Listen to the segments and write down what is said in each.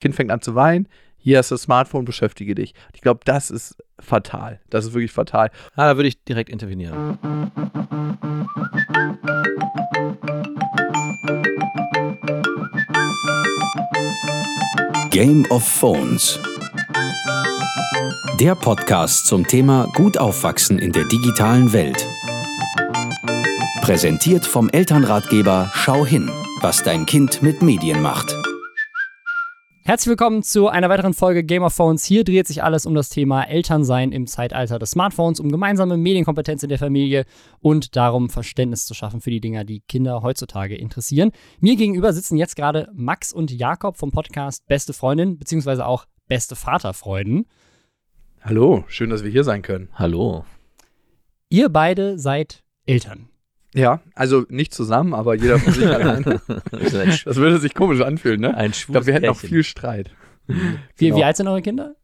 Kind fängt an zu weinen, hier hast du das Smartphone, beschäftige dich. Ich glaube, das ist fatal. Das ist wirklich fatal. Ah, da würde ich direkt intervenieren. Game of Phones. Der Podcast zum Thema Gut aufwachsen in der digitalen Welt. Präsentiert vom Elternratgeber Schau hin, was dein Kind mit Medien macht. Herzlich willkommen zu einer weiteren Folge Game of Phones. Hier dreht sich alles um das Thema Elternsein im Zeitalter des Smartphones, um gemeinsame Medienkompetenz in der Familie und darum, Verständnis zu schaffen für die Dinger, die Kinder heutzutage interessieren. Mir gegenüber sitzen jetzt gerade Max und Jakob vom Podcast Beste Freundin, beziehungsweise auch Beste Vaterfreuden. Hallo, schön, dass wir hier sein können. Hallo. Ihr beide seid Eltern. Ja, also nicht zusammen, aber jeder von sich allein. Das würde sich komisch anfühlen, ne? Ein Ich glaube, wir hätten noch Pärchen. viel Streit. Wie, Genau. wie alt sind eure Kinder?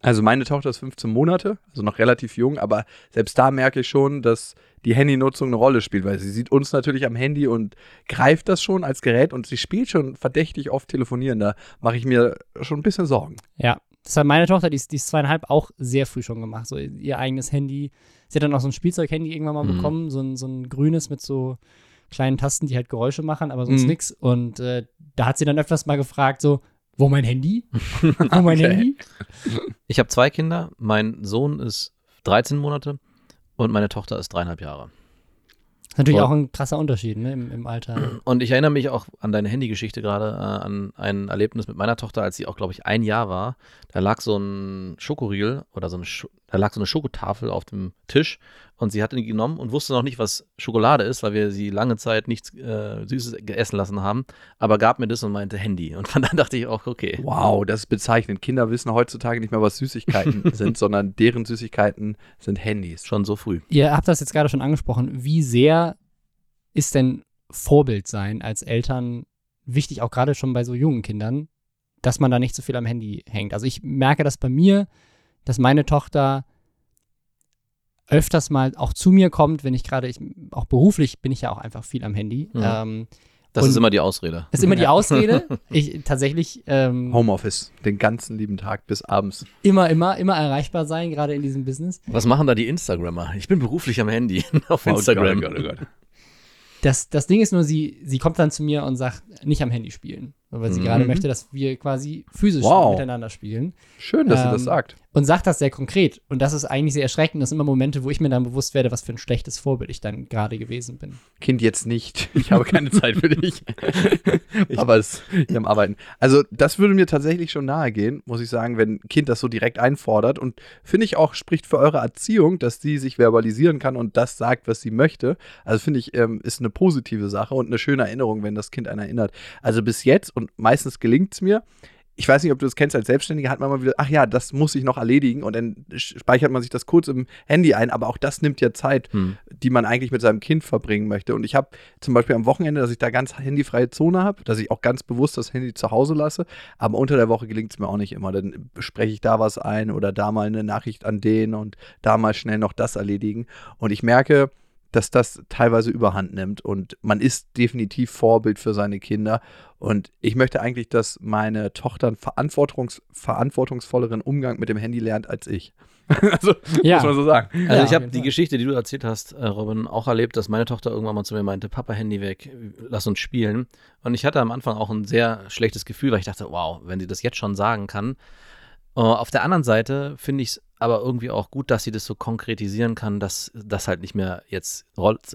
Also meine Tochter ist 15 Monate, also noch relativ jung, aber selbst da merke ich schon, dass die Handynutzung eine Rolle spielt, weil sie sieht uns natürlich am Handy und greift das schon als Gerät und sie spielt schon verdächtig oft telefonieren. Da mache ich mir schon ein bisschen Sorgen. Ja, das hat meine Tochter, die ist, die ist zweieinhalb, auch sehr früh schon gemacht. So ihr eigenes Handy. Sie hat dann auch so ein Spielzeughandy irgendwann mal Mhm. bekommen, so ein, so ein grünes mit so kleinen Tasten, die halt Geräusche machen, aber sonst Mhm. nix. Und äh, da hat sie dann öfters mal gefragt, so, wo mein Handy? wo mein Okay. Handy? Ich habe zwei Kinder. Mein Sohn ist 13 Monate und meine Tochter ist dreieinhalb Jahre. Das ist natürlich Voll. auch ein krasser Unterschied ne, im, im Alter. Und ich erinnere mich auch an deine Handygeschichte gerade, äh, an ein Erlebnis mit meiner Tochter, als sie auch, glaube ich, ein Jahr war. Da lag so ein Schokoriegel oder so eine, Scho da lag so eine Schokotafel auf dem Tisch und sie hatte die genommen und wusste noch nicht, was Schokolade ist, weil wir sie lange Zeit nichts äh, Süßes gegessen lassen haben, aber gab mir das und meinte Handy. Und von dann dachte ich auch, okay. Wow, das ist bezeichnend. Kinder wissen heutzutage nicht mehr, was Süßigkeiten sind, sondern deren Süßigkeiten sind Handys. Schon so früh. Ihr habt das jetzt gerade schon angesprochen. Wie sehr ist denn Vorbild sein als Eltern wichtig, auch gerade schon bei so jungen Kindern, dass man da nicht so viel am Handy hängt? Also ich merke das bei mir, dass meine Tochter öfters mal auch zu mir kommt, wenn ich gerade, ich, auch beruflich bin ich ja auch einfach viel am Handy. Mhm. Ähm, Das ist immer die Ausrede. ist immer die. Ausrede. Ich tatsächlich ähm, Homeoffice, den ganzen lieben Tag bis abends. immer, immer, immer erreichbar sein, gerade in diesem Business. Was machen da die Instagrammer? Ich bin beruflich am Handy auf Instagram. Oh Gott, oh Gott, oh Gott. Das, das Ding ist nur, sie, sie kommt dann zu mir und sagt, nicht am Handy spielen. Weil sie Mhm. gerade möchte, dass wir quasi physisch Wow. miteinander spielen. Schön, dass sie Ähm, das sagt. Und sagt das sehr konkret. Und das ist eigentlich sehr erschreckend. Das sind immer Momente, wo ich mir dann bewusst werde, was für ein schlechtes Vorbild ich dann gerade gewesen bin. Kind jetzt nicht. Ich habe keine Zeit für dich. Aber es ist am Arbeiten. Also, das würde mir tatsächlich schon nahe gehen, muss ich sagen, wenn ein Kind das so direkt einfordert. Und finde ich auch, spricht für eure Erziehung, dass sie sich verbalisieren kann und das sagt, was sie möchte. Also, finde ich, ähm, ist eine positive Sache und eine schöne Erinnerung, wenn das Kind einen erinnert. Also, bis jetzt, und meistens gelingt es mir, ich weiß nicht, ob du das kennst als Selbstständiger, hat man mal wieder, ach ja, das muss ich noch erledigen und dann speichert man sich das kurz im Handy ein, aber auch das nimmt ja Zeit Hm. die man eigentlich mit seinem Kind verbringen möchte. Und ich habe zum Beispiel am Wochenende, dass ich da ganz handyfreie Zone habe, dass ich auch ganz bewusst das Handy zu Hause lasse. Aber unter der Woche gelingt es mir auch nicht immer. Dann spreche ich da was ein oder da mal eine Nachricht an den und da mal schnell noch das erledigen. Und ich merke, dass das teilweise überhand nimmt und man ist definitiv Vorbild für seine Kinder. Und ich möchte eigentlich, dass meine Tochter einen verantwortungs verantwortungsvolleren Umgang mit dem Handy lernt als ich. also, Ja. muss man so sagen. Also Ja, ich habe die. Geschichte, die du erzählt hast, äh, Robin, auch erlebt, dass meine Tochter irgendwann mal zu mir meinte, Papa, Handy weg, lass uns spielen. Und ich hatte am Anfang auch ein sehr schlechtes Gefühl, weil ich dachte, wow, wenn sie das jetzt schon sagen kann. Äh, auf der anderen Seite finde ich es aber irgendwie auch gut, dass sie das so konkretisieren kann, dass das halt nicht mehr jetzt,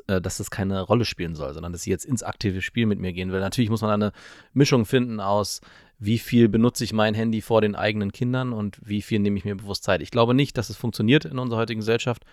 äh, dass das keine Rolle spielen soll, sondern dass sie jetzt ins aktive Spiel mit mir gehen will. Natürlich muss man eine Mischung finden aus, wie viel benutze ich mein Handy vor den eigenen Kindern und wie viel nehme ich mir bewusst Zeit. Ich glaube nicht, dass es funktioniert in unserer heutigen Gesellschaft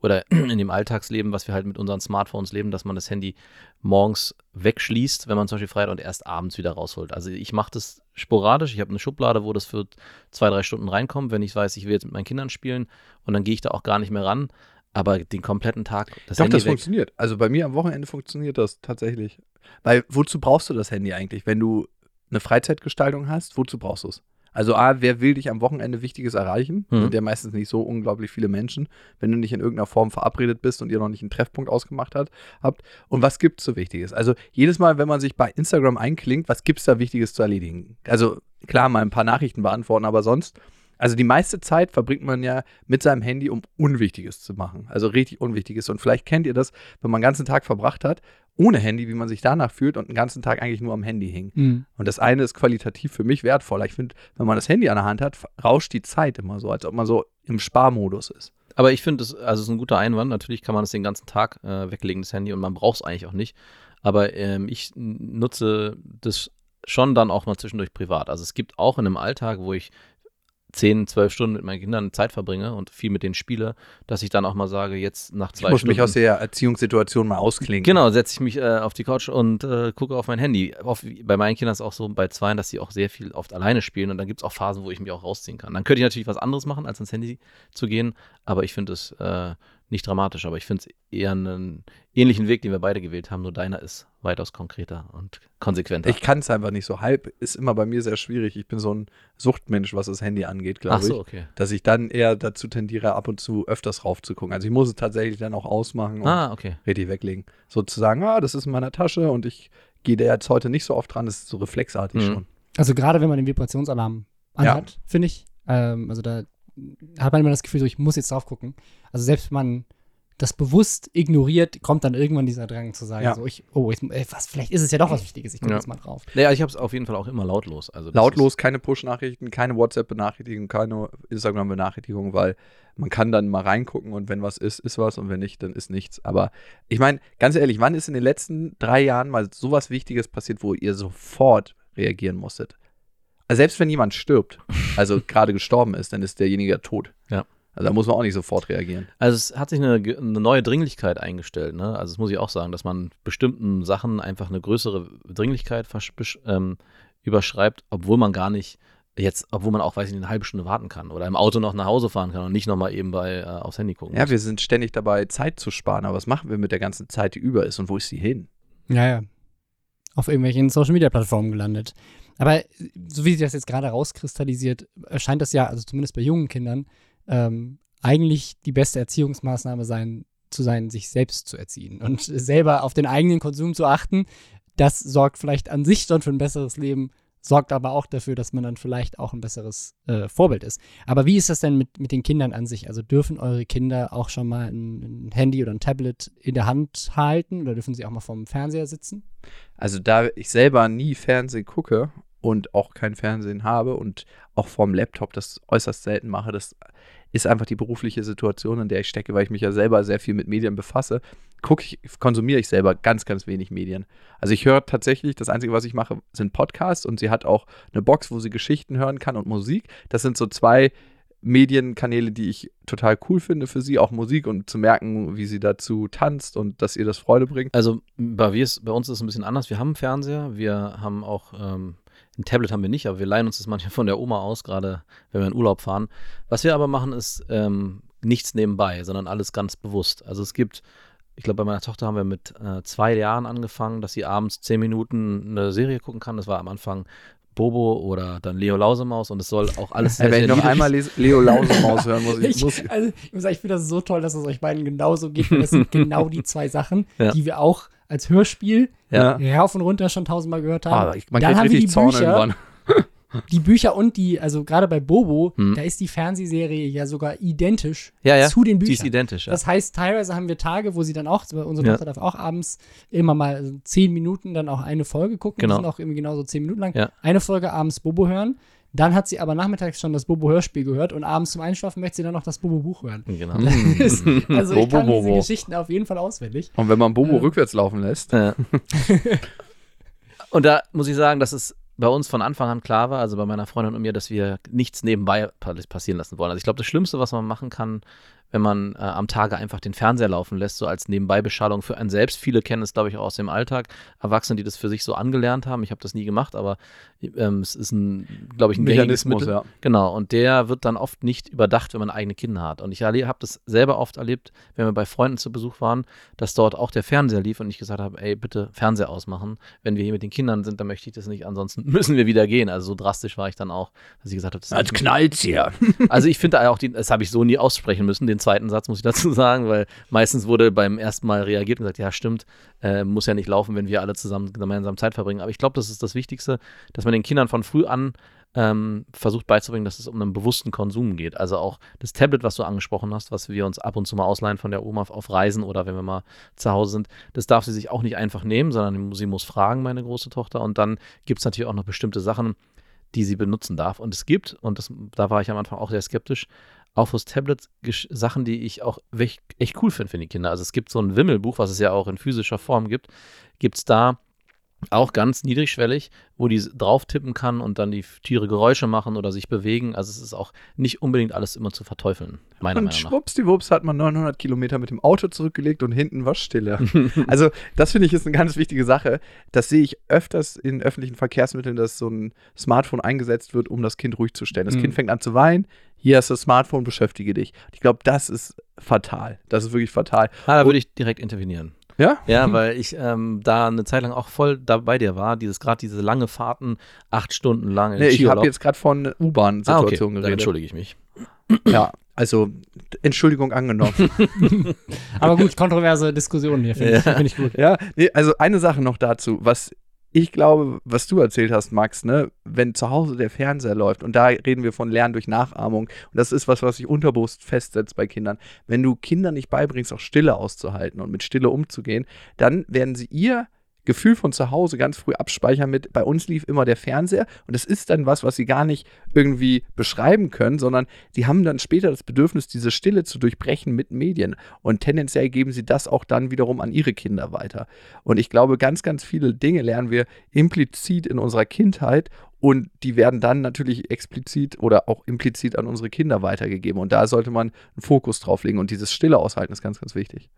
oder in dem Alltagsleben, was wir halt mit unseren Smartphones leben, dass man das Handy morgens wegschließt, wenn man zum Beispiel frei hat und erst abends wieder rausholt. Also ich mache das sporadisch. Ich habe eine Schublade, wo das für zwei, drei Stunden reinkommt, wenn ich weiß, ich will jetzt mit meinen Kindern spielen und dann gehe ich da auch gar nicht mehr ran. Aber den kompletten Tag das Doch, Handy das weg. funktioniert. Also bei mir am Wochenende funktioniert das tatsächlich. Weil wozu brauchst du das Handy eigentlich? Wenn du eine Freizeitgestaltung hast, wozu brauchst du es? Also A, wer will dich am Wochenende Wichtiges erreichen? Mhm. Sind ja meistens nicht so unglaublich viele Menschen, wenn du nicht in irgendeiner Form verabredet bist und ihr noch nicht einen Treffpunkt ausgemacht hat, habt. Und was gibt es so Wichtiges? Also jedes Mal, wenn man sich bei Instagram einklingt, was gibt es da Wichtiges zu erledigen? Also klar mal ein paar Nachrichten beantworten, aber sonst, also die meiste Zeit verbringt man ja mit seinem Handy, um Unwichtiges zu machen. Also richtig Unwichtiges. Und vielleicht kennt ihr das, wenn man den ganzen Tag verbracht hat, ohne Handy, wie man sich danach fühlt und den ganzen Tag eigentlich nur am Handy hing. Mhm. Und das eine ist qualitativ für mich wertvoller. Ich finde, wenn man das Handy an der Hand hat, rauscht die Zeit immer so, als ob man so im Sparmodus ist. Aber ich finde, es also ist ein guter Einwand. Natürlich kann man das den ganzen Tag äh, weglegen, das Handy, und man braucht es eigentlich auch nicht. Aber ähm, ich nutze das schon dann auch mal zwischendurch privat. Also es gibt auch in einem Alltag, wo ich 10, 12 Stunden mit meinen Kindern Zeit verbringe und viel mit denen spiele, dass ich dann auch mal sage, jetzt nach zwei Ich muss Stunden. mich aus der Erziehungssituation mal ausklinken. Genau, setze ich mich äh, auf die Couch und äh, gucke auf mein Handy. Auf, bei meinen Kindern ist es auch so, bei Zweien, dass sie auch sehr viel oft alleine spielen und dann gibt es auch Phasen, wo ich mich auch rausziehen kann. Dann könnte ich natürlich was anderes machen, als ans Handy zu gehen, aber ich finde es äh, nicht dramatisch, aber ich finde es eher einen ähnlichen Weg, den wir beide gewählt haben, nur deiner ist weitaus konkreter und konsequenter. Ich kann es einfach nicht so. Halb ist immer bei mir sehr schwierig. Ich bin so ein Suchtmensch, was das Handy angeht, glaube so, ich. okay. Dass ich dann eher dazu tendiere, ab und zu öfters raufzugucken. Also ich muss es tatsächlich dann auch ausmachen und Ah, okay. richtig weglegen. Sozusagen, ah, das ist in meiner Tasche und ich gehe da jetzt heute nicht so oft dran. Das ist so reflexartig Mhm. schon. Also gerade wenn man den Vibrationsalarm Ja. anhat, finde ich, ähm, also da hat man immer das Gefühl, so, ich muss jetzt drauf gucken. Also selbst wenn man das bewusst ignoriert, kommt dann irgendwann dieser Drang zu sagen, Ja. so ich, oh, ich, ey, was, vielleicht ist es ja doch was Wichtiges, ich gucke Ja. jetzt mal drauf. Naja, ich habe es auf jeden Fall auch immer lautlos. Also Lautlos, keine Push-Nachrichten, keine WhatsApp-Benachrichtigungen, keine Instagram-Benachrichtigungen, weil man kann dann mal reingucken und wenn was ist, ist was und wenn nicht, dann ist nichts. Aber ich meine, ganz ehrlich, wann ist in den letzten drei Jahren mal sowas Wichtiges passiert, wo ihr sofort reagieren musstet? Also selbst wenn jemand stirbt, also gerade gestorben ist, dann ist derjenige tot. Ja. Also da muss man auch nicht sofort reagieren. Also es hat sich eine, eine neue Dringlichkeit eingestellt. Ne? Also das muss ich auch sagen, dass man bestimmten Sachen einfach eine größere Dringlichkeit ähm, überschreibt, obwohl man gar nicht jetzt, obwohl man auch, weiß ich nicht, eine halbe Stunde warten kann oder im Auto noch nach Hause fahren kann und nicht nochmal eben bei äh, aufs Handy gucken Ja, muss. wir sind ständig dabei, Zeit zu sparen, aber was machen wir mit der ganzen Zeit, die über ist und wo ist sie hin? Ja, ja. Auf irgendwelchen Social Media Plattformen gelandet. Aber so wie sich das jetzt gerade rauskristallisiert, erscheint das ja, also zumindest bei jungen Kindern, ähm, eigentlich die beste Erziehungsmaßnahme sein, zu sein, sich selbst zu erziehen und selber auf den eigenen Konsum zu achten. Das sorgt vielleicht an sich schon für ein besseres Leben, sorgt aber auch dafür, dass man dann vielleicht auch ein besseres äh, Vorbild ist. Aber wie ist das denn mit, mit den Kindern an sich? Also dürfen eure Kinder auch schon mal ein, ein Handy oder ein Tablet in der Hand halten oder dürfen sie auch mal vorm Fernseher sitzen? Also da ich selber nie Fernsehen gucke und auch kein Fernsehen habe und auch vorm Laptop das äußerst selten mache, das ist einfach die berufliche Situation, in der ich stecke, weil ich mich ja selber sehr viel mit Medien befasse, gucke ich, konsumiere ich selber ganz, ganz wenig Medien. Also ich höre tatsächlich, das Einzige, was ich mache, sind Podcasts und sie hat auch eine Box, wo sie Geschichten hören kann und Musik. Das sind so zwei Medienkanäle, die ich total cool finde für sie, auch Musik und zu merken, wie sie dazu tanzt und dass ihr das Freude bringt. Also bei, bei uns ist es ein bisschen anders. Wir haben einen Fernseher, wir haben auch ähm, ein Tablet haben wir nicht, aber wir leihen uns das manchmal von der Oma aus, gerade wenn wir in Urlaub fahren. Was wir aber machen, ist ähm, nichts nebenbei, sondern alles ganz bewusst. Also es gibt, ich glaube, bei meiner Tochter haben wir mit äh, zwei Jahren angefangen, dass sie abends zehn Minuten eine Serie gucken kann. Das war am Anfang Bobo oder dann Leo Lausemaus und es soll auch alles Ja, wenn ich noch einmal Leo Lausemaus hören muss, ich, Ich, muss also, ich muss sagen, ich finde das so toll, dass es euch beiden genauso geht. Das sind genau die zwei Sachen, Ja. die wir auch als Hörspiel Ja. rauf und runter schon tausendmal gehört haben. Ah, ich, man Dann haben wir die Zorn Bücher. irgendwann. Die Bücher und die, also gerade bei Bobo, Hm. da ist die Fernsehserie ja sogar identisch Ja, ja. zu den Die ist Büchern. identisch. Ja. Das heißt, teilweise haben wir Tage, wo sie dann auch, unsere. Tochter darf auch abends immer mal also zehn Minuten dann auch eine Folge gucken. Genau. Die sind auch irgendwie genauso zehn Minuten lang. Eine Folge abends Bobo hören. Dann hat sie aber nachmittags schon das Bobo-Hörspiel gehört und abends zum Einschlafen möchte sie dann noch das Bobo-Buch hören. genau. Ist, also ich Bobo, kann diese Bobo. Geschichten auf jeden Fall auswendig. Und wenn man Bobo Äh. rückwärts laufen lässt, Ja. und da muss ich sagen, dass es bei uns von Anfang an klar war, also bei meiner Freundin und mir, dass wir nichts nebenbei pa- passieren lassen wollen. Also ich glaube, das Schlimmste, was man machen kann, wenn man äh, am Tage einfach den Fernseher laufen lässt, so als Nebenbeibeschallung für einen selbst. Viele kennen es, glaube ich, auch aus dem Alltag. Erwachsene, die das für sich so angelernt haben. Ich habe das nie gemacht, aber ähm, es ist ein, glaube ich, ein Mechanismus, ja. Genau, und der wird dann oft nicht überdacht, wenn man eigene Kinder hat. Und ich habe das selber oft erlebt, wenn wir bei Freunden zu Besuch waren, dass dort auch der Fernseher lief und ich gesagt habe, ey, bitte Fernseher ausmachen. Wenn wir hier mit den Kindern sind, dann möchte ich das nicht, ansonsten müssen wir wieder gehen. Also so drastisch war ich dann auch, dass ich gesagt habe, das als knallt's hier. also ich finde auch, die, das habe ich so nie aussprechen müssen, den zweiten Satz muss ich dazu sagen, weil meistens wurde beim ersten Mal reagiert und gesagt, ja stimmt, äh, muss ja nicht laufen, wenn wir alle zusammen gemeinsam Zeit verbringen. Aber ich glaube, das ist das Wichtigste, dass man den Kindern von früh an ähm, versucht beizubringen, dass es um einen bewussten Konsum geht. Also auch das Tablet, was du angesprochen hast, was wir uns ab und zu mal ausleihen von der Oma auf Reisen oder wenn wir mal zu Hause sind, das darf sie sich auch nicht einfach nehmen, sondern sie muss fragen, meine große Tochter. Und dann gibt es natürlich auch noch bestimmte Sachen, die sie benutzen darf. Und es gibt, und das, da war ich am Anfang auch sehr skeptisch, auch fürs Tablet Sachen, die ich auch echt, cool finde für die Kinder. Also es gibt so ein Wimmelbuch, was es ja auch in physischer Form gibt, gibt es da auch ganz niedrigschwellig, wo die drauf tippen kann und dann die Tiere Geräusche machen oder sich bewegen. Also es ist auch nicht unbedingt alles immer zu verteufeln, meiner und Meinung nach. schwuppsdiwupps hat man 900 Kilometer mit dem Auto zurückgelegt und hinten war Stille. also das finde ich ist eine ganz wichtige Sache. Das sehe ich öfters in öffentlichen Verkehrsmitteln, dass so ein Smartphone eingesetzt wird, um das Kind ruhig zu stellen. Das Mhm. Kind fängt an zu weinen. Hier hast du das Smartphone, beschäftige dich. Ich glaube, das ist fatal. Das ist wirklich fatal. Ah, da würde ich direkt intervenieren. Ja? Ja, weil ich ähm, da eine Zeit lang auch voll da bei dir war. Dieses gerade diese lange Fahrten, acht Stunden lang in Nee, ich habe jetzt gerade von ah, okay. U-Bahn-Situation Dann geredet. entschuldige ich mich. Ja, also Entschuldigung angenommen. Aber gut, kontroverse Diskussionen hier, finde ich, Ja. find ich gut. Ja, nee, also eine Sache noch dazu, was ich glaube, was du erzählt hast, Max, ne, wenn zu Hause der Fernseher läuft und da reden wir von Lernen durch Nachahmung und das ist was, was sich unterbewusst festsetzt bei Kindern. Wenn du Kindern nicht beibringst, auch Stille auszuhalten und mit Stille umzugehen, dann werden sie ihr Gefühl von zu Hause ganz früh abspeichern mit, bei uns lief immer der Fernseher und das ist dann was, was sie gar nicht irgendwie beschreiben können, sondern sie haben dann später das Bedürfnis, diese Stille zu durchbrechen mit Medien und tendenziell geben sie das auch dann wiederum an ihre Kinder weiter. Und ich glaube, ganz, ganz viele Dinge lernen wir implizit in unserer Kindheit und die werden dann natürlich explizit oder auch implizit an unsere Kinder weitergegeben und da sollte man einen Fokus drauf legen und dieses Stille aushalten ist ganz, ganz wichtig.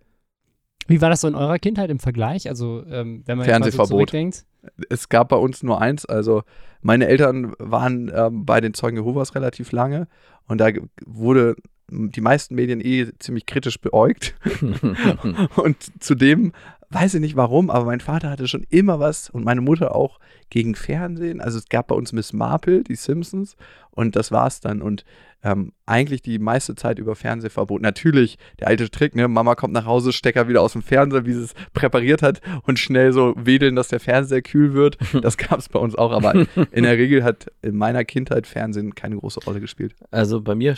Wie war das so in eurer Kindheit im Vergleich? Also, ähm, wenn man jetzt mal so Fernsehverbot. zurückdenkt. es gab bei uns nur eins. Also meine Eltern waren ähm, bei den Zeugen Jehovas relativ lange und da wurde die meisten Medien eh ziemlich kritisch beäugt. und zudem weiß ich nicht warum, aber mein Vater hatte schon immer was und meine Mutter auch gegen Fernsehen. Also es gab bei uns Miss Marple, die Simpsons und das war's dann. Und ähm, eigentlich die meiste Zeit über Fernsehverbot. Natürlich der alte Trick, ne? Mama kommt nach Hause, Stecker wieder aus dem Fernseher, wie sie es präpariert hat und schnell so wedeln, dass der Fernseher kühl wird. Das gab es bei uns auch, aber in der Regel hat in meiner Kindheit Fernsehen keine große Rolle gespielt. Also bei mir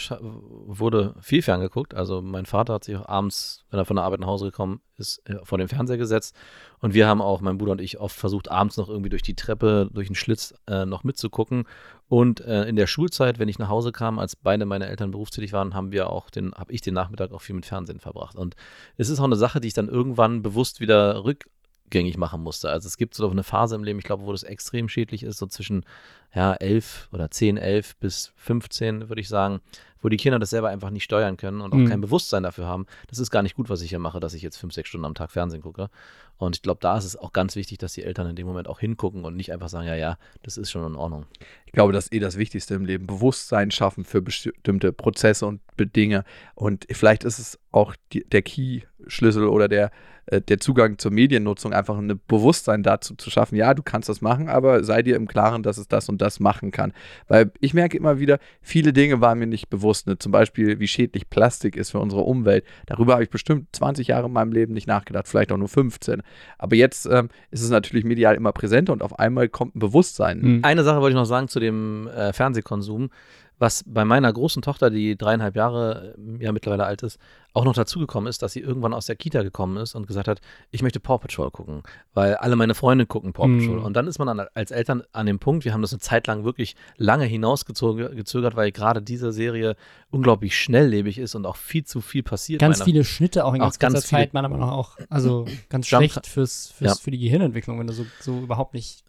wurde viel ferngeguckt. Also mein Vater hat sich auch abends, wenn er von der Arbeit nach Hause gekommen ist, äh, vor den Fernseher gesetzt. Und wir haben auch, mein Bruder und ich, oft versucht, abends noch irgendwie durch die Treppe, durch den Schlitz äh, noch mitzugucken. Und äh, in der Schulzeit, wenn ich nach Hause kam, als beide meine Eltern berufstätig waren, haben wir auch den, habe ich den Nachmittag auch viel mit Fernsehen verbracht. Und es ist auch eine Sache, die ich dann irgendwann bewusst wieder rückgängig machen musste. Also es gibt so eine Phase im Leben, ich glaube, wo das extrem schädlich ist, so zwischen ja, 11 oder 10, 11 bis 15, würde ich sagen, wo die Kinder das selber einfach nicht steuern können und auch Mhm. kein Bewusstsein dafür haben. Das ist gar nicht gut, was ich hier mache, dass ich jetzt fünf, sechs Stunden am Tag Fernsehen gucke. Und ich glaube, da ist es auch ganz wichtig, dass die Eltern in dem Moment auch hingucken und nicht einfach sagen, ja, ja, das ist schon in Ordnung. Ich glaube, das ist eh das Wichtigste im Leben. Bewusstsein schaffen für bestimmte Prozesse und Dinge. Und vielleicht ist es auch die, der Key-Schlüssel oder der, äh, der Zugang zur Mediennutzung, einfach ein Bewusstsein dazu zu schaffen. Ja, du kannst das machen, aber sei dir im Klaren, dass es das und das machen kann. Weil ich merke immer wieder, viele Dinge waren mir nicht bewusst. Ne? Zum Beispiel, wie schädlich Plastik ist für unsere Umwelt. Darüber habe ich bestimmt 20 Jahre in meinem Leben nicht nachgedacht, vielleicht auch nur 15. Aber jetzt ähm, ist es natürlich medial immer präsenter und auf einmal kommt ein Bewusstsein. Mhm. Eine Sache wollte ich noch sagen zu dem äh, Fernsehkonsum, was bei meiner großen Tochter, die dreieinhalb Jahre äh, ja mittlerweile alt ist, auch noch dazugekommen ist, dass sie irgendwann aus der Kita gekommen ist und gesagt hat, ich möchte Paw Patrol gucken, weil alle meine Freunde gucken Paw Mhm. Patrol. Und dann ist man dann als Eltern an dem Punkt, wir haben das eine Zeit lang wirklich lange hinausgezögert, weil gerade diese Serie unglaublich schnelllebig ist und auch viel zu viel passiert. Ganz meiner- viele Schnitte auch in Auch ganz ganz kurzer viele- Zeit, meiner Meinung nach auch. Also ganz schlecht fürs, fürs, Ja. für die Gehirnentwicklung, wenn du so, so überhaupt nicht.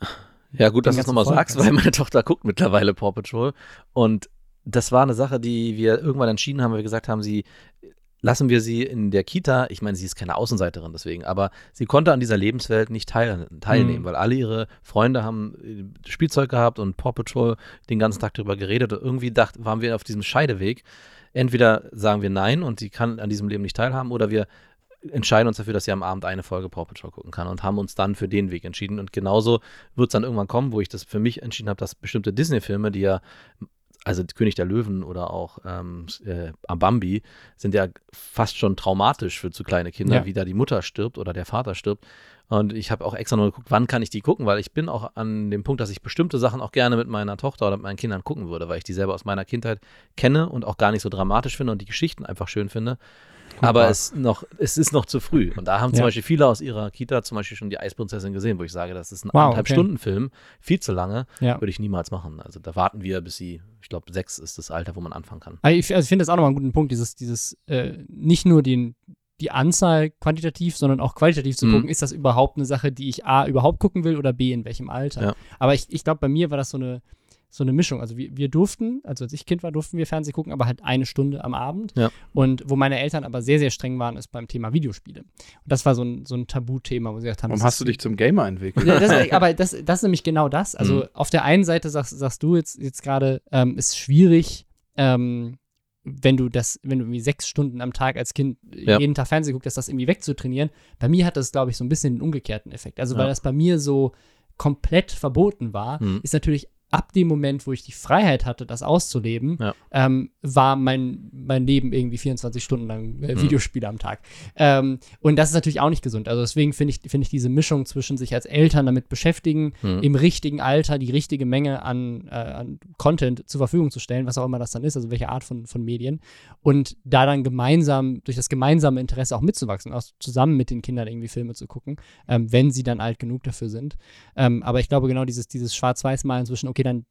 Ja, gut, dass du es nochmal sagst, weil meine Tochter guckt mittlerweile Paw Patrol. Und das war eine Sache, die wir irgendwann entschieden haben, weil wir gesagt haben, sie lassen wir sie in der Kita, ich meine, sie ist keine Außenseiterin deswegen, aber sie konnte an dieser Lebenswelt nicht teil, teilnehmen, Mhm. weil alle ihre Freunde haben äh, Spielzeug gehabt und Paw Patrol den ganzen Tag darüber geredet und irgendwie dacht, waren wir auf diesem Scheideweg. Entweder sagen wir nein und sie kann an diesem Leben nicht teilhaben oder wir entscheiden uns dafür, dass sie am Abend eine Folge Paw Patrol gucken kann und haben uns dann für den Weg entschieden. Und genauso wird es dann irgendwann kommen, wo ich das für mich entschieden habe, dass bestimmte Disney-Filme, die ja, also König der Löwen oder auch ähm, äh, Bambi, sind ja fast schon traumatisch für zu kleine Kinder, Ja. wie da die Mutter stirbt oder der Vater stirbt. Und ich habe auch extra nur geguckt, wann kann ich die gucken, weil ich bin auch an dem Punkt, dass ich bestimmte Sachen auch gerne mit meiner Tochter oder mit meinen Kindern gucken würde, weil ich die selber aus meiner Kindheit kenne und auch gar nicht so dramatisch finde und die Geschichten einfach schön finde. Aber es, noch, es ist noch zu früh. Und da haben zum Ja. Beispiel viele aus ihrer Kita zum Beispiel schon die Eisprinzessin gesehen, wo ich sage, das ist ein Wow, anderthalb okay. Stunden Film, viel zu lange, Ja. würde ich niemals machen. Also da warten wir, bis sie, ich glaube, sechs ist das Alter, wo man anfangen kann. Also ich, also ich finde das auch nochmal einen guten Punkt, dieses, dieses äh, nicht nur den, die Anzahl quantitativ, sondern auch qualitativ zu Mhm. gucken, ist das überhaupt eine Sache, die ich A, überhaupt gucken will oder B, in welchem Alter. Ja. Aber ich, ich glaube, bei mir war das so eine, so eine Mischung. Also wir, wir durften, also als ich Kind war, durften wir Fernsehen gucken, aber halt eine Stunde am Abend. Ja. Und wo meine Eltern aber sehr, sehr streng waren, ist beim Thema Videospiele. Und das war so ein, so ein Tabuthema, wo sie gesagt haben, Warum hast du dich zum Gamer entwickelt? ja, das, aber das, das ist nämlich genau das. Also Mhm. auf der einen Seite sagst, sagst du jetzt, jetzt gerade, ähm, ist schwierig, ähm, wenn du das, wenn du irgendwie sechs Stunden am Tag als Kind Ja. jeden Tag Fernsehen guckst, das irgendwie wegzutrainieren. Bei mir hat das, glaube ich, so ein bisschen den umgekehrten Effekt. Also weil Ja. das bei mir so komplett verboten war, Mhm. ist natürlich ab dem Moment, wo ich die Freiheit hatte, das auszuleben, Ja. ähm, war mein, mein Leben irgendwie 24 Stunden lang äh, Mhm. Videospiele am Tag. Ähm, und das ist natürlich auch nicht gesund. Also deswegen finde ich, finde ich diese Mischung zwischen sich als Eltern damit beschäftigen, Mhm. im richtigen Alter die richtige Menge an, äh, an Content zur Verfügung zu stellen, was auch immer das dann ist, also welche Art von, von Medien. Und da dann gemeinsam, durch das gemeinsame Interesse auch mitzuwachsen, auch zusammen mit den Kindern irgendwie Filme zu gucken, ähm, wenn sie dann alt genug dafür sind. Ähm, aber ich glaube, genau dieses, dieses Schwarz-Weiß-Malen zwischen, okay, dann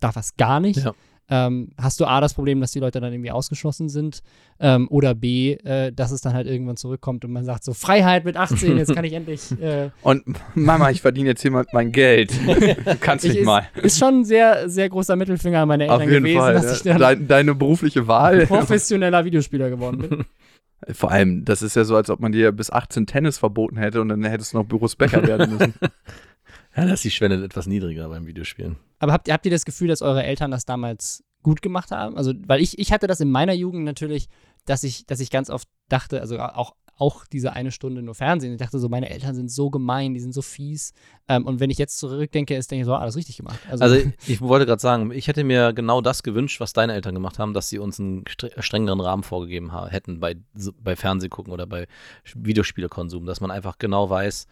darf das gar nicht. Ja. Ähm, hast du A, das Problem, dass die Leute dann irgendwie ausgeschlossen sind? Ähm, oder B, äh, dass es dann halt irgendwann zurückkommt und man sagt so, Freiheit mit 18, jetzt kann ich endlich. Äh, Und Mama, ich verdiene jetzt hier mal mein Geld. Du kannst ich, nicht ist, mal. ist schon ein sehr, sehr großer Mittelfinger an meine Eltern Auf jeden gewesen, Fall. dass ich ja. dann Dein, deine berufliche Wahl. professioneller Videospieler geworden bin. Vor allem, das ist ja so, als ob man dir bis 18 Tennis verboten hätte und dann hättest du noch Büros Becker werden müssen. Ja, da ist die Schwelle etwas niedriger beim Videospielen. Aber habt, ihr- habt ihr das Gefühl, dass eure Eltern das damals gut gemacht haben? Also, weil ich, ich hatte das in meiner Jugend natürlich, dass ich, dass ich ganz oft dachte, also auch, auch diese eine Stunde nur Fernsehen, ich dachte so, meine Eltern sind so gemein, die sind so fies. Ähm, und wenn ich jetzt zurückdenke, ist, denke ich so, ah, alles richtig gemacht. Also, Also ich wollte gerade sagen, ich hätte mir genau das gewünscht, was deine Eltern gemacht haben, dass sie uns einen stre- strengeren Rahmen vorgegeben hätten bei, bei Fernsehgucken oder bei Videospielekonsum, dass man einfach genau weiß,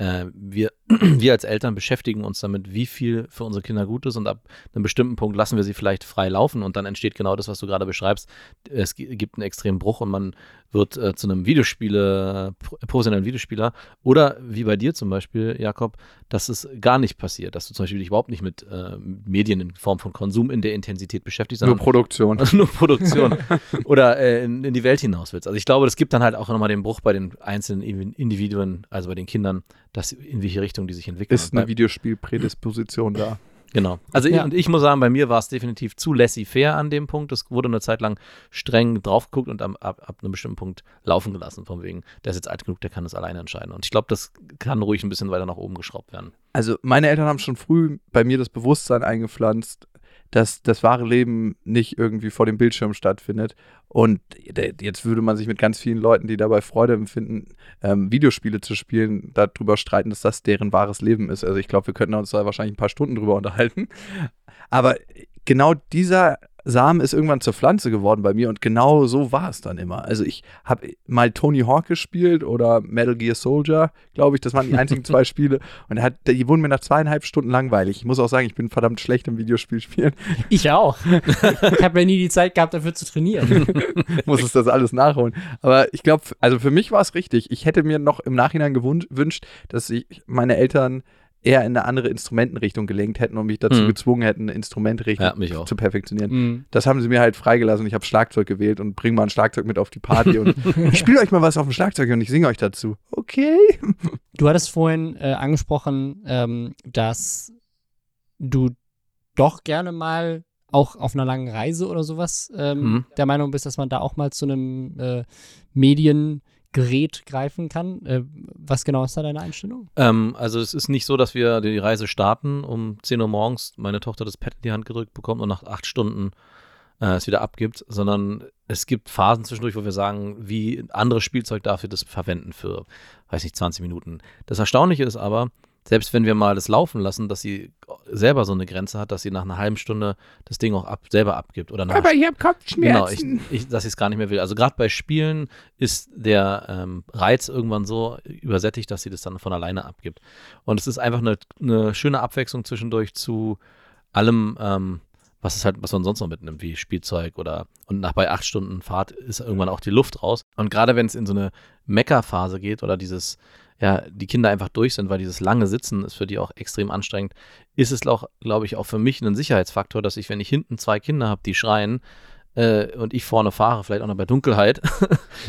äh, wir, wir als Eltern beschäftigen uns damit, wie viel für unsere Kinder gut ist und ab einem bestimmten Punkt lassen wir sie vielleicht frei laufen und dann entsteht genau das, was du gerade beschreibst. Es gi- gibt einen extremen Bruch und man wird äh, zu einem Videospiele, pro- professionellen Videospieler oder wie bei dir zum Beispiel, Jakob, dass es gar nicht passiert, dass du zum Beispiel dich überhaupt nicht mit äh, Medien in Form von Konsum in der Intensität beschäftigst, Nur Produktion. also nur Produktion oder äh, in, in die Welt hinaus willst. Also ich glaube, das gibt dann halt auch nochmal den Bruch bei den einzelnen Indiv- Individuen, also bei den Kindern, dass in welche Richtung die sich entwickeln. Ist eine Videospielprädisposition da. Genau. Also ich, Ja. und ich muss sagen, bei mir war es definitiv zu laissez-faire an dem Punkt. Es wurde eine Zeit lang streng drauf geguckt und am, ab, ab einem bestimmten Punkt laufen gelassen. Von wegen, der ist jetzt alt genug, der kann das alleine entscheiden. Und ich glaube, das kann ruhig ein bisschen weiter nach oben geschraubt werden. Also meine Eltern haben schon früh bei mir das Bewusstsein eingepflanzt, dass das wahre Leben nicht irgendwie vor dem Bildschirm stattfindet. Und jetzt würde man sich mit ganz vielen Leuten, die dabei Freude empfinden, ähm, Videospiele zu spielen, darüber streiten, dass das deren wahres Leben ist. Also ich glaube, wir könnten uns da wahrscheinlich ein paar Stunden drüber unterhalten. Aber genau dieser Samen ist irgendwann zur Pflanze geworden bei mir und genau so war es dann immer. Also ich habe mal Tony Hawk gespielt oder Metal Gear Soldier, glaube ich, das waren die einzigen zwei Spiele und hat, die wurden mir nach zweieinhalb Stunden langweilig. Ich muss auch sagen, ich bin verdammt schlecht im Videospielspielen. ich auch. ich habe ja nie die Zeit gehabt, dafür zu trainieren. muss es das alles nachholen. Aber ich glaube, also für mich war es richtig. Ich hätte mir noch im Nachhinein gewünscht, dass ich meine Eltern eher in eine andere Instrumentenrichtung gelenkt hätten und mich dazu Mhm. gezwungen hätten, eine Instrumentrichtung Ja, mich auch. zu perfektionieren. Mhm. Das haben sie mir halt freigelassen. Ich habe Schlagzeug gewählt und bring mal ein Schlagzeug mit auf die Party und ich spiele euch mal was auf dem Schlagzeug und ich singe euch dazu. Okay. Du hattest vorhin äh, angesprochen, ähm, dass du doch gerne mal auch auf einer langen Reise oder sowas ähm, Mhm. der Meinung bist, dass man da auch mal zu einem äh, Mediengerät greifen kann. Äh, was genau ist da deine Einstellung? Ähm, also es ist nicht so, dass wir die Reise starten um 10 Uhr morgens, meine Tochter das Pad in die Hand gedrückt bekommt und nach acht Stunden äh, es wieder abgibt, sondern es gibt Phasen zwischendurch, wo wir sagen, wie anderes Spielzeug darf ihr das verwenden für, weiß nicht, 20 Minuten. Das Erstaunliche ist aber, selbst wenn wir mal das laufen lassen, dass sie selber so eine Grenze hat, dass sie nach einer halben Stunde das Ding auch ab, selber abgibt. Oder nach Aber ich habe Genau, Kopfschmerzen. ich, ich, dass ich es gar nicht mehr will. Also gerade bei Spielen ist der ähm, Reiz irgendwann so übersättigt, dass sie das dann von alleine abgibt. Und es ist einfach eine, eine schöne Abwechslung zwischendurch zu allem, ähm, was es halt, was man sonst noch mitnimmt, wie Spielzeug oder und nach bei acht Stunden Fahrt ist irgendwann auch die Luft raus. Und gerade wenn es in so eine Meckerphase geht oder dieses, ja, die Kinder einfach durch sind, weil dieses lange Sitzen ist für die auch extrem anstrengend, ist es auch, glaube ich, auch für mich ein Sicherheitsfaktor, dass ich, wenn ich hinten zwei Kinder habe, die schreien, äh, und ich vorne fahre, vielleicht auch noch bei Dunkelheit,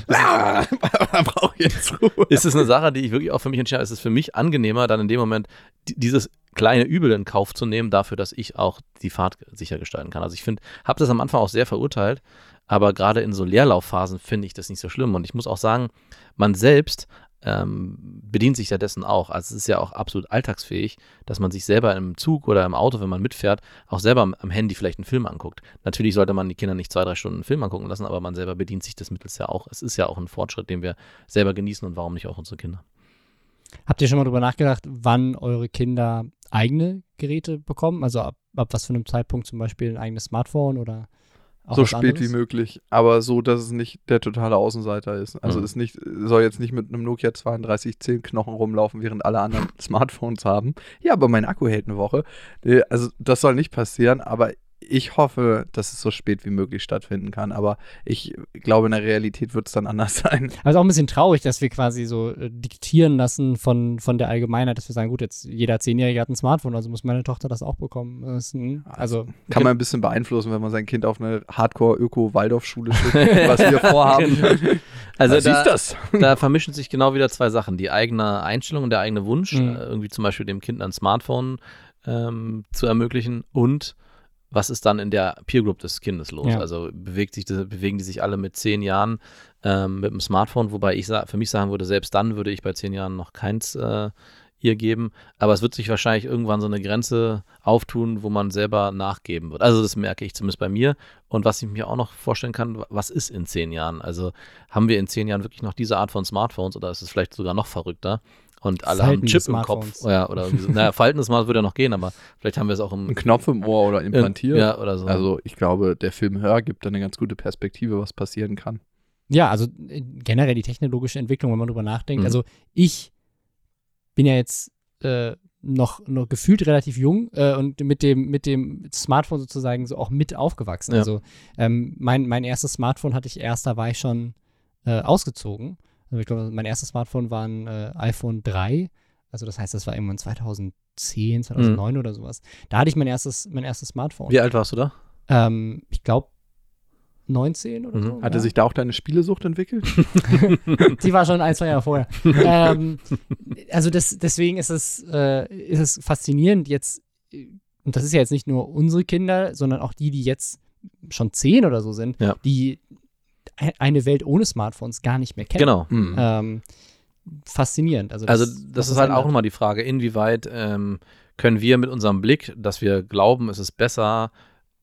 jetzt Ruhe. ist es eine Sache, die ich wirklich auch für mich entschieden habe. Es ist für mich angenehmer, dann in dem Moment di- dieses kleine Übel in Kauf zu nehmen, dafür, dass ich auch die Fahrt sicher gestalten kann. Also ich finde, habe das am Anfang auch sehr verurteilt, aber gerade in so Leerlaufphasen finde ich das nicht so schlimm. Und ich muss auch sagen, man selbst ähm, bedient sich ja dessen auch. Also es ist ja auch absolut alltagsfähig, dass man sich selber im Zug oder im Auto, wenn man mitfährt, auch selber am, Handy vielleicht einen Film anguckt. Natürlich sollte man die Kinder nicht zwei, drei Stunden einen Film angucken lassen, aber man selber bedient sich des Mittels ja auch. Es ist ja auch ein Fortschritt, den wir selber genießen und warum nicht auch unsere Kinder. Habt ihr schon mal drüber nachgedacht, wann eure Kinder eigene Geräte bekommen? Also ab, ab was für einem Zeitpunkt zum Beispiel ein eigenes Smartphone oder auch so spät wie anderes? möglich, aber so, dass es nicht der totale Außenseiter ist. Also Mhm. es nicht, soll jetzt nicht mit einem Nokia 3210 Knochen rumlaufen, während alle anderen Smartphones haben. Ja, aber mein Akku hält eine Woche. Äh, Also das soll nicht passieren, aber ich hoffe, dass es so spät wie möglich stattfinden kann. Aber ich glaube, in der Realität wird es dann anders sein. Also auch ein bisschen traurig, dass wir quasi so äh, diktieren lassen von, von der Allgemeinheit, dass wir sagen, gut, jetzt jeder Zehnjährige hat ein Smartphone, also muss meine Tochter das auch bekommen. Das ein, also Kann man ein bisschen beeinflussen, wenn man sein Kind auf eine Hardcore-Öko-Waldorfschule schickt, was wir vorhaben. Also Da da, siehst das. da vermischen sich genau wieder zwei Sachen. Die eigene Einstellung und der eigene Wunsch, Mhm. äh, irgendwie zum Beispiel dem Kind ein Smartphone ähm, zu ermöglichen und was ist dann in der Peer Group des Kindes los? Ja. Also bewegt sich, bewegen die sich alle mit zehn Jahren ähm, mit dem Smartphone, wobei ich für mich sagen würde, selbst dann würde ich bei zehn Jahren noch keins äh, ihr geben. Aber es wird sich wahrscheinlich irgendwann so eine Grenze auftun, wo man selber nachgeben wird. Also das merke ich zumindest bei mir. Und was ich mir auch noch vorstellen kann, was ist in zehn Jahren? Also haben wir in zehn Jahren wirklich noch diese Art von Smartphones oder ist es vielleicht sogar noch verrückter? Und alle haben einen Chip Smartphones. im Kopf. Ja, oder so. Naja, faltendes Smart würde ja noch gehen, aber vielleicht haben wir es auch im Ein Knopf im Ohr oder implantiert. Ja, oder so. Also ich glaube, der Film Hör gibt da eine ganz gute Perspektive, was passieren kann. Ja, also äh, generell die technologische Entwicklung, wenn man drüber nachdenkt. Mhm. Also ich bin ja jetzt äh, noch, noch gefühlt relativ jung äh, und mit dem, mit dem Smartphone sozusagen so auch mit aufgewachsen. Ja. Also ähm, mein, mein erstes Smartphone hatte ich erst, da war ich schon äh, ausgezogen. Also ich glaube, mein erstes Smartphone war ein äh, iPhone 3. Also das heißt, das war irgendwann 2010, 2009 oder sowas. Da hatte ich mein erstes, mein erstes Smartphone. Wie alt warst du da? Ähm, ich glaube 19 oder Mhm. so. Hatte ja. sich da auch deine Spielesucht entwickelt? Die war schon ein, zwei Jahre vorher. ähm, also das, deswegen ist es, äh, ist es faszinierend jetzt, und das ist ja jetzt nicht nur unsere Kinder, sondern auch die, die jetzt schon zehn oder so sind, Ja. die eine Welt ohne Smartphones gar nicht mehr kennen. Genau. Ähm, faszinierend. Also Also das, das, was ist halt auch nochmal die Frage, inwieweit ähm, können wir mit unserem Blick, dass wir glauben, es ist besser,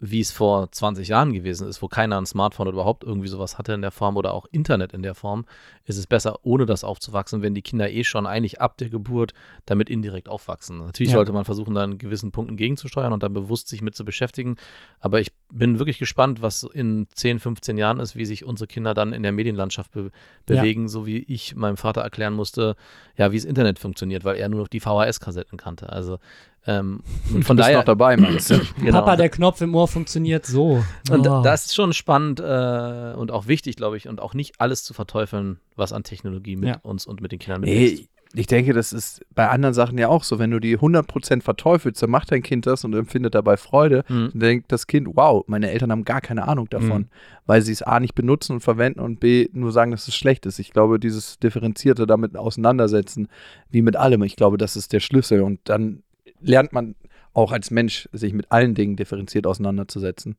wie es vor 20 Jahren gewesen ist, wo keiner ein Smartphone oder überhaupt irgendwie sowas hatte in der Form oder auch Internet in der Form, ist es besser, ohne das aufzuwachsen, wenn die Kinder eh schon eigentlich ab der Geburt damit indirekt aufwachsen. Natürlich Ja. sollte man versuchen, da in gewissen Punkten gegenzusteuern und dann bewusst sich mit zu beschäftigen. Aber ich bin wirklich gespannt, was in 10, 15 Jahren ist, wie sich unsere Kinder dann in der Medienlandschaft be Ja. bewegen, so wie ich meinem Vater erklären musste, ja, wie das Internet funktioniert, weil er nur noch die VHS-Kassetten kannte. Also ähm, und von du bist daher noch dabei, meinst du? genau. Papa, der Knopf im Ohr funktioniert so. und Oh. das ist schon spannend äh, und auch wichtig, glaube ich, und auch nicht alles zu verteufeln, was an Technologie mit Ja. uns und mit den Kindern mitwächst. Nee, ich denke, das ist bei anderen Sachen ja auch so. Wenn du die 100% verteufelst, dann macht dein Kind das und empfindet dabei Freude. Mhm. Dann denkt das Kind, wow, meine Eltern haben gar keine Ahnung davon, Mhm. weil sie es A nicht benutzen und verwenden und B nur sagen, dass es schlecht ist. Ich glaube, dieses differenzierte damit auseinandersetzen, wie mit allem, ich glaube, das ist der Schlüssel. Und dann lernt man auch als Mensch, sich mit allen Dingen differenziert auseinanderzusetzen.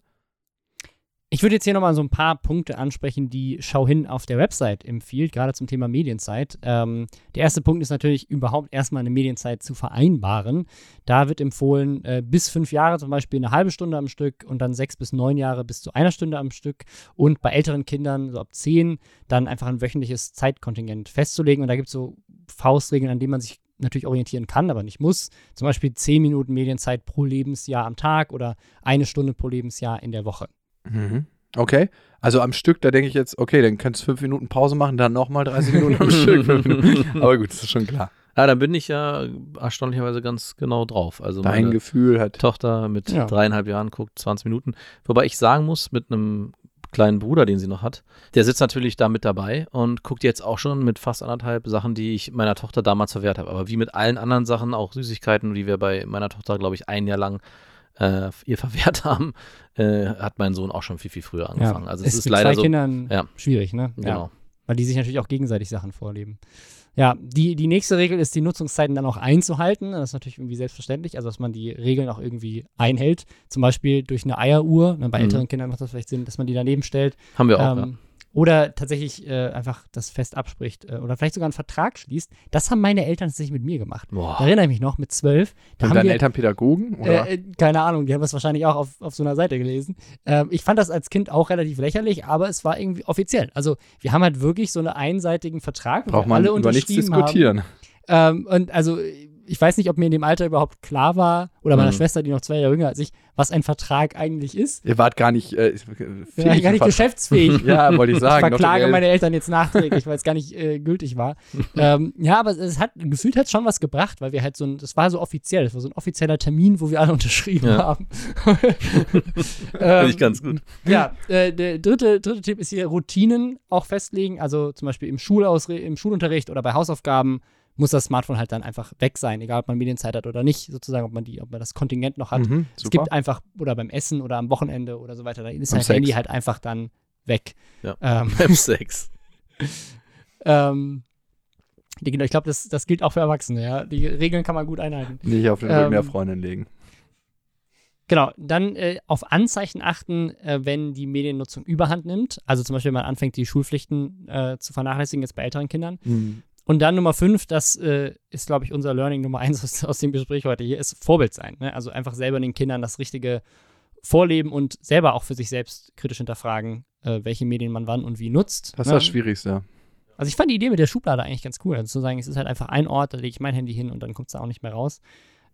Ich würde jetzt hier nochmal so ein paar Punkte ansprechen, die Schau hin auf der Website empfiehlt, gerade zum Thema Medienzeit. Ähm, der erste Punkt ist natürlich überhaupt erstmal eine Medienzeit zu vereinbaren. Da wird empfohlen, äh, bis fünf Jahre zum Beispiel eine halbe Stunde am Stück und dann sechs bis neun Jahre bis zu einer Stunde am Stück und bei älteren Kindern, so ab zehn, dann einfach ein wöchentliches Zeitkontingent festzulegen. Und da gibt es so Faustregeln, an denen man sich natürlich orientieren kann, aber nicht muss. Zum Beispiel 10 Minuten Medienzeit pro Lebensjahr am Tag oder eine Stunde pro Lebensjahr in der Woche. Mhm. Okay. Also am Stück, da denke ich jetzt, okay, dann kannst du fünf Minuten Pause machen, dann nochmal 30 Minuten am Stück. Minuten. Aber gut, das ist schon klar. Ja, dann bin ich ja erstaunlicherweise ganz genau drauf. Also Dein meine Gefühl hat. Tochter mit Ja. dreieinhalb Jahren guckt 20 Minuten. Wobei ich sagen muss, mit einem kleinen Bruder, den sie noch hat, der sitzt natürlich da mit dabei und guckt jetzt auch schon mit fast anderthalb Sachen, die ich meiner Tochter damals verwehrt habe. Aber wie mit allen anderen Sachen, auch Süßigkeiten, die wir bei meiner Tochter, glaube ich, ein Jahr lang äh, ihr verwehrt haben, äh, hat mein Sohn auch schon viel, viel früher angefangen. also es ist, mit leider zwei so. Kindern Ja. schwierig, ne? Ja. Genau. Weil die sich natürlich auch gegenseitig Sachen vorleben. Ja, die, die nächste Regel ist, die Nutzungszeiten dann auch einzuhalten. Das ist natürlich irgendwie selbstverständlich, also dass man die Regeln auch irgendwie einhält. Zum Beispiel durch eine Eieruhr. Ne, bei Mhm. älteren Kindern macht das vielleicht Sinn, dass man die daneben stellt. Haben wir auch. Ähm, Oder tatsächlich äh, einfach das fest abspricht äh, oder vielleicht sogar einen Vertrag schließt. Das haben meine Eltern tatsächlich mit mir gemacht. Boah. Da erinnere ich mich noch, mit zwölf. Da Sind haben deine wir, Eltern Pädagogen? Oder? äh, äh, keine Ahnung, die haben das wahrscheinlich auch auf, auf so einer Seite gelesen. Ähm, ich fand das als Kind auch relativ lächerlich, aber es war irgendwie offiziell. Also wir haben halt wirklich so einen einseitigen Vertrag, Braucht wir man alle über nichts unterschrieben haben. diskutieren. Ähm, und also ich weiß nicht, ob mir in dem Alter überhaupt klar war, oder meiner Mhm. Schwester, die noch zwei Jahre jünger als ich, was ein Vertrag eigentlich ist. Ihr wart gar nicht, äh, Ich fähig, gar nicht Vertrag- geschäftsfähig. Ja, wollte ich Ich sagen. verklage notariell. meine Eltern jetzt nachträglich, weil es gar nicht äh, gültig war. ähm, ja, aber es hat gefühlt hat schon was gebracht, weil wir halt so ein, das war so offiziell, das war so ein offizieller Termin, wo wir alle unterschrieben Ja. haben. Finde ähm, ich ganz gut. ja, äh, der dritte, dritte Tipp ist hier Routinen auch festlegen. Also zum Beispiel im, Schulausre im Schulunterricht oder bei Hausaufgaben muss das Smartphone halt dann einfach weg sein, egal ob man Medienzeit hat oder nicht, sozusagen, ob man die, ob man das Kontingent noch hat. Mhm, Es gibt einfach, oder beim Essen oder am Wochenende oder so weiter, da ist Beim das Handy halt einfach dann weg. Ja. Ähm, Beim Sex. ähm, die- ich glaube, das, das gilt auch für Erwachsene, ja. Die Regeln kann man gut einhalten. Nicht auf den Rücken Ähm, der Freundin legen. Genau, dann äh, auf Anzeichen achten, äh, wenn die Mediennutzung überhand nimmt. Also zum Beispiel, wenn man anfängt, die Schulpflichten äh, zu vernachlässigen, jetzt bei älteren Kindern. Und dann Nummer fünf, das äh, ist, glaube ich, unser Learning Nummer eins aus, aus dem Gespräch heute hier, ist Vorbild sein. Ne? Also einfach selber den Kindern das Richtige vorleben und selber auch für sich selbst kritisch hinterfragen, äh, welche Medien man wann und wie nutzt. Das ist ne? das Schwierigste. Also ich fand die Idee mit der Schublade eigentlich ganz cool. Also zu sagen, es ist halt einfach ein Ort, da lege ich mein Handy hin und dann kommt es da auch nicht mehr raus.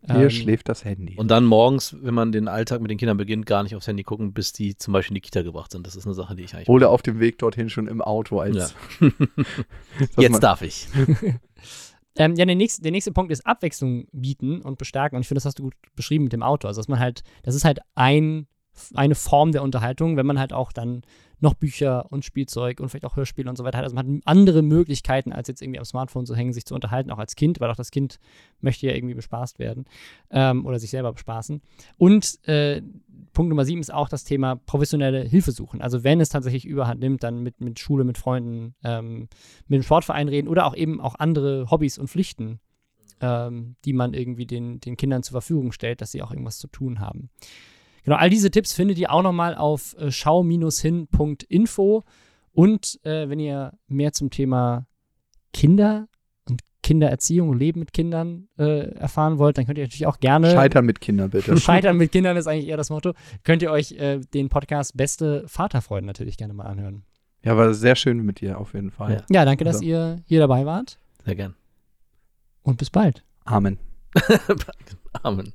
Hier Ähm, schläft das Handy. Und dann morgens, wenn man den Alltag mit den Kindern beginnt, gar nicht aufs Handy gucken, bis die zum Beispiel in die Kita gebracht sind. Das ist eine Sache, die ich eigentlich. Oder auf dem Weg dorthin schon im Auto als. Ja. Jetzt darf ich. Ähm, ja, der nächste, der nächste Punkt ist Abwechslung bieten und bestärken. Und ich finde, das hast du gut beschrieben mit dem Auto. Also, dass man halt, das ist halt ein, eine Form der Unterhaltung, wenn man halt auch dann noch Bücher und Spielzeug und vielleicht auch Hörspiele und so weiter hat. Also man hat andere Möglichkeiten, als jetzt irgendwie am Smartphone zu hängen, sich zu unterhalten, auch als Kind, weil auch das Kind möchte ja irgendwie bespaßt werden ähm, oder sich selber bespaßen. Und äh, Punkt Nummer sieben ist auch das Thema professionelle Hilfe suchen. Also wenn es tatsächlich überhand nimmt, dann mit, mit Schule, mit Freunden, ähm, mit dem Sportverein reden oder auch eben auch andere Hobbys und Pflichten, ähm, die man irgendwie den, den Kindern zur Verfügung stellt, dass sie auch irgendwas zu tun haben. Genau, all diese Tipps findet ihr auch nochmal auf äh, schau-hin.info und äh, wenn ihr mehr zum Thema Kinder und Kindererziehung und Leben mit Kindern äh, erfahren wollt, dann könnt ihr natürlich auch gerne Scheitern mit Kindern, bitte. Scheitern mit Kindern ist eigentlich eher das Motto. Könnt ihr euch äh, den Podcast Beste Vaterfreuden natürlich gerne mal anhören. Ja, war sehr schön mit dir auf jeden Fall. Ja. Ja, danke, dass Also. ihr hier dabei wart Sehr gern. und bis bald. Amen. Amen.